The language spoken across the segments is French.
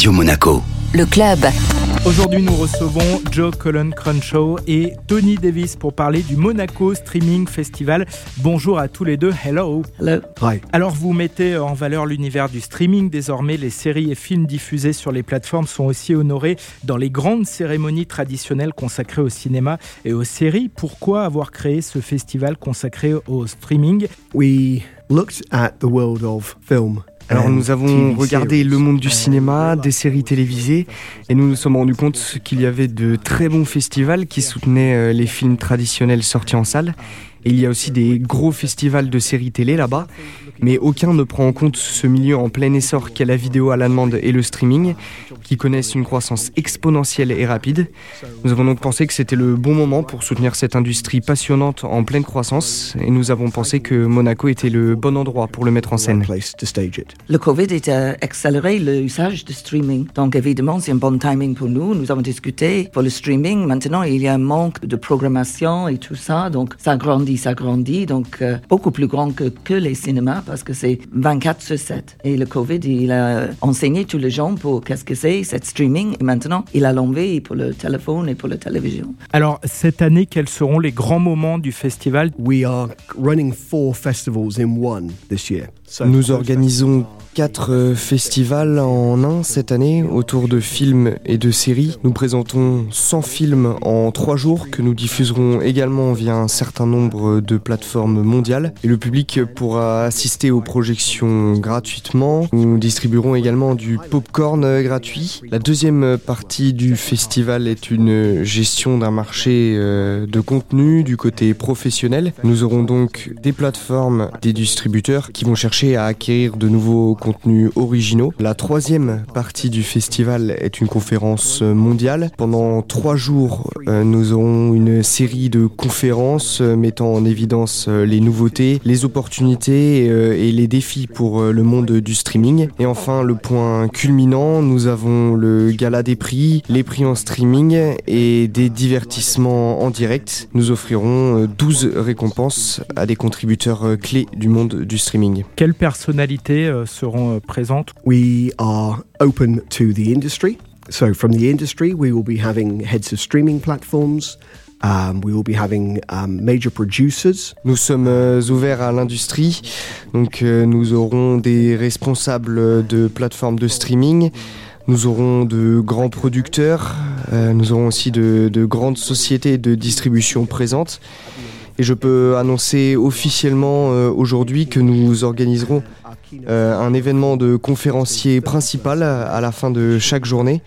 Radio Monaco. Le club. Aujourd'hui, nous recevons Joe Cullen Crenshaw et Tony Davis pour parler du Monaco Streaming Festival. Bonjour à tous les deux. Hello. Hello. Hi. Alors, vous mettez en valeur l'univers du streaming. Désormais, les séries et films diffusés sur les plateformes sont aussi honorés dans les grandes cérémonies traditionnelles consacrées au cinéma et aux séries. Pourquoi avoir créé ce festival consacré au streaming? We looked at the world of film. Alors and nous avons regardé le monde du cinéma, des séries télévisées, et nous nous sommes rendus compte qu'il y avait de très bons festivals qui soutenaient euh, les films traditionnels sortis en salle. Et il y a aussi des gros festivals de séries télé là-bas, mais aucun ne prend en compte ce milieu en plein essor qu'est la vidéo à la demande et le streaming, qui connaissent une croissance exponentielle et rapide. Nous avons donc pensé que c'était le bon moment pour soutenir cette industrie passionnante en pleine croissance, et nous avons pensé que Monaco était le bon endroit pour le mettre en scène. Le Covid a accéléré l'usage de streaming. Donc évidemment, c'est un bon timing pour nous. Nous avons discuté pour le streaming. Maintenant, il y a un manque de programmation et tout ça. Donc ça grandit, ça grandit. Donc euh, beaucoup plus grand que, que les cinémas parce que c'est 24 sur 7. Et le Covid, il a enseigné tous les gens pour qu'est-ce que c'est, cette streaming. Et maintenant, il a l'envie pour le téléphone et pour la télévision. Alors, cette année, quels seront les grands moments du festival? We are running four festivals in one this year. Nous organisons quatre euh, festivals en un cette année autour de films et de séries. Nous présentons 100 films en trois jours que nous diffuserons également via un certain nombre de plateformes mondiales. Et le public pourra assister aux projections gratuitement. Nous distribuerons également du popcorn euh, gratuit. La deuxième partie du festival est une gestion d'un marché euh, de contenu du côté professionnel. Nous aurons donc des plateformes, des distributeurs qui vont chercher à acquérir de nouveaux contenus originaux. La troisième partie du festival est une conférence mondiale. Pendant trois jours, euh, nous aurons une série de conférences euh, mettant en évidence euh, les nouveautés, les opportunités et les défis pour le monde du streaming. Et enfin, le point culminant, nous avons le gala des prix, les prix en streaming et des divertissements en direct. Nous offrirons euh, 12 récompenses à des contributeurs clés du monde du streaming. Quelles personnalités euh, seront euh, présentes we are open to the industry. So from the industry, we will be having heads of streaming platforms. Um, we will be having um, major producers. Nous sommes euh, ouverts à l'industrie, donc euh, nous aurons des responsables de plateformes de streaming, nous aurons de grands producteurs, euh, nous aurons aussi de, de grandes sociétés de distribution présentes. Et je peux annoncer officiellement euh, aujourd'hui que nous organiserons euh, un événement de conférencier principal à la fin de chaque journée.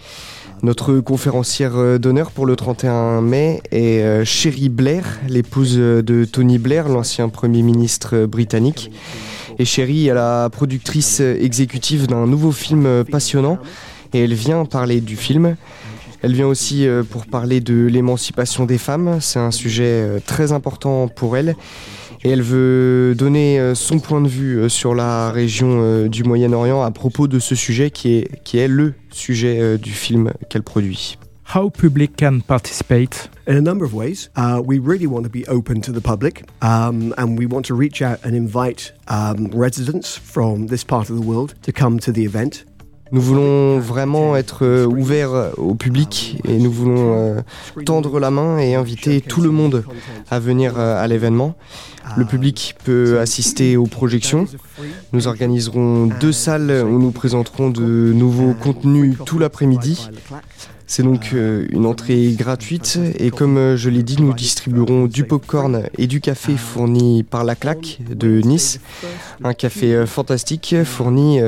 Notre conférencière euh, d'honneur pour le 31 mai est euh, Sherry Blair, l'épouse de Tony Blair, l'ancien Premier ministre euh, britannique. Et Sherry est la productrice exécutive d'un nouveau film euh, passionnant et elle vient parler du film. Elle vient aussi euh, pour parler de l'émancipation des femmes. C'est un sujet euh, très important pour elle. Et elle veut donner euh, son point de vue euh, sur la région euh, du Moyen-Orient à propos de ce sujet qui est, qui est le sujet du film qu'elle produit. How public can participate? In a number of ways, uh, we really want to be open to the public, um, and we want to reach out and invite um, residents from this part of the world to come to the event. Nous voulons vraiment être euh, ouverts au public et nous voulons euh, tendre la main et inviter tout le monde à venir euh, à l'événement. Le public peut assister aux projections. Nous organiserons deux salles où nous présenterons de nouveaux contenus tout l'après-midi. C'est donc euh, une entrée gratuite et comme euh, je l'ai dit, nous distribuerons du popcorn et du café fourni par la claque de Nice. Un café euh, fantastique fourni,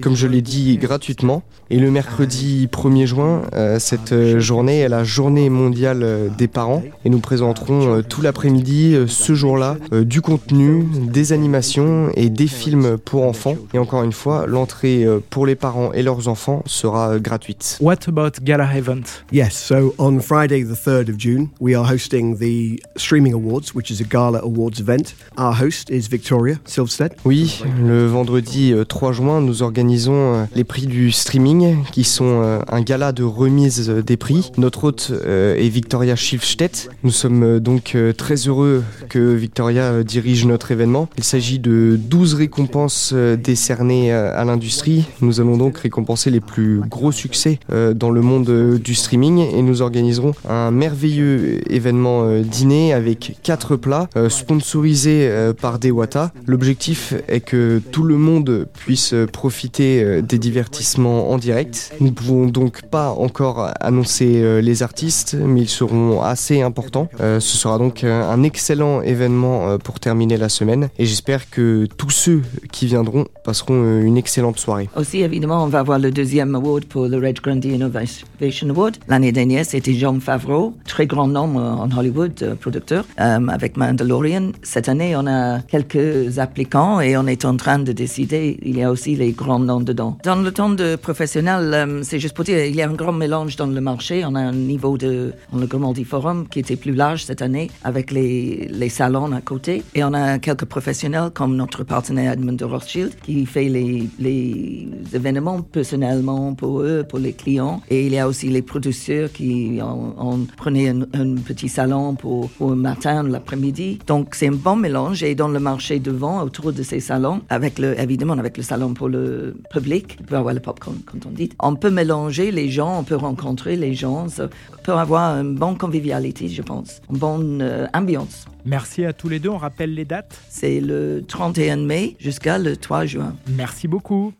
comme je l'ai dit, gratuitement. Et le mercredi 1er juin, cette journée est la journée mondiale des parents et nous présenterons tout l'après-midi ce jour-là du contenu, des animations et des films pour enfants. Et encore une fois, l'entrée pour les parents et leurs enfants sera gratuite. What about Gala event? Yes, so on Friday, the 3rd of June, we are hosting the Streaming Awards, which is a gala awards event. Our host is Victoria Silvstedt. Oui, le vendredi 3 juin, nous organisons les prix du streaming, qui sont un gala de remise des prix. Notre hôte est Victoria Silvstedt. Nous sommes donc très heureux que Victoria dirige notre événement. Il s'agit de 12 récompenses décernées à l'industrie. Nous allons donc récompenser les plus gros succès dans le monde du streaming et nous organiserons un merveilleux événement dîner avec quatre plats sponsorisés par Dewata. L'objectif est que tout le monde puisse profiter des divertissements en direct. Nous ne pouvons donc pas encore annoncer les artistes, mais ils seront assez importants. ce sera donc un excellent événement pour terminer la semaine et j'espère que tous ceux qui viendront passeront une excellente soirée. Aussi, évidemment, on va avoir le deuxième award pour le Red Grundy Innovation Award. L'année dernière, c'était Jean Favreau, très grand nom en Hollywood, producteur, avec Mandalorian. Cette année, on a quelques applicants et on est en train de décider. Il y a aussi les grands noms dedans. Dans le temps de professionnel, c'est juste pour dire, il y a un grand mélange dans le marché. On a un niveau de, on le Grimaldi Forum qui était plus large cette année avec les, les salons à côté. Et on a quelques professionnels comme notre partenaire Edmund de Rothschild qui fait les, les événements personnellement pour eux, pour les clients. Et il y a aussi les producteurs qui ont, prenait un, petit salon pour, pour le matin, l'après-midi. Donc c'est un bon mélange. Et dans le marché devant, autour de ces salons, avec le, évidemment avec le salon pour le public, on peut avoir le popcorn, quand on dit. On peut mélanger les gens, on peut rencontrer les gens, on peut avoir une bonne convivialité, je pense, une bonne euh, ambiance. Merci à tous les deux. On rappelle les dates C'est le 31 mai jusqu'à le 3 juin. Merci beaucoup.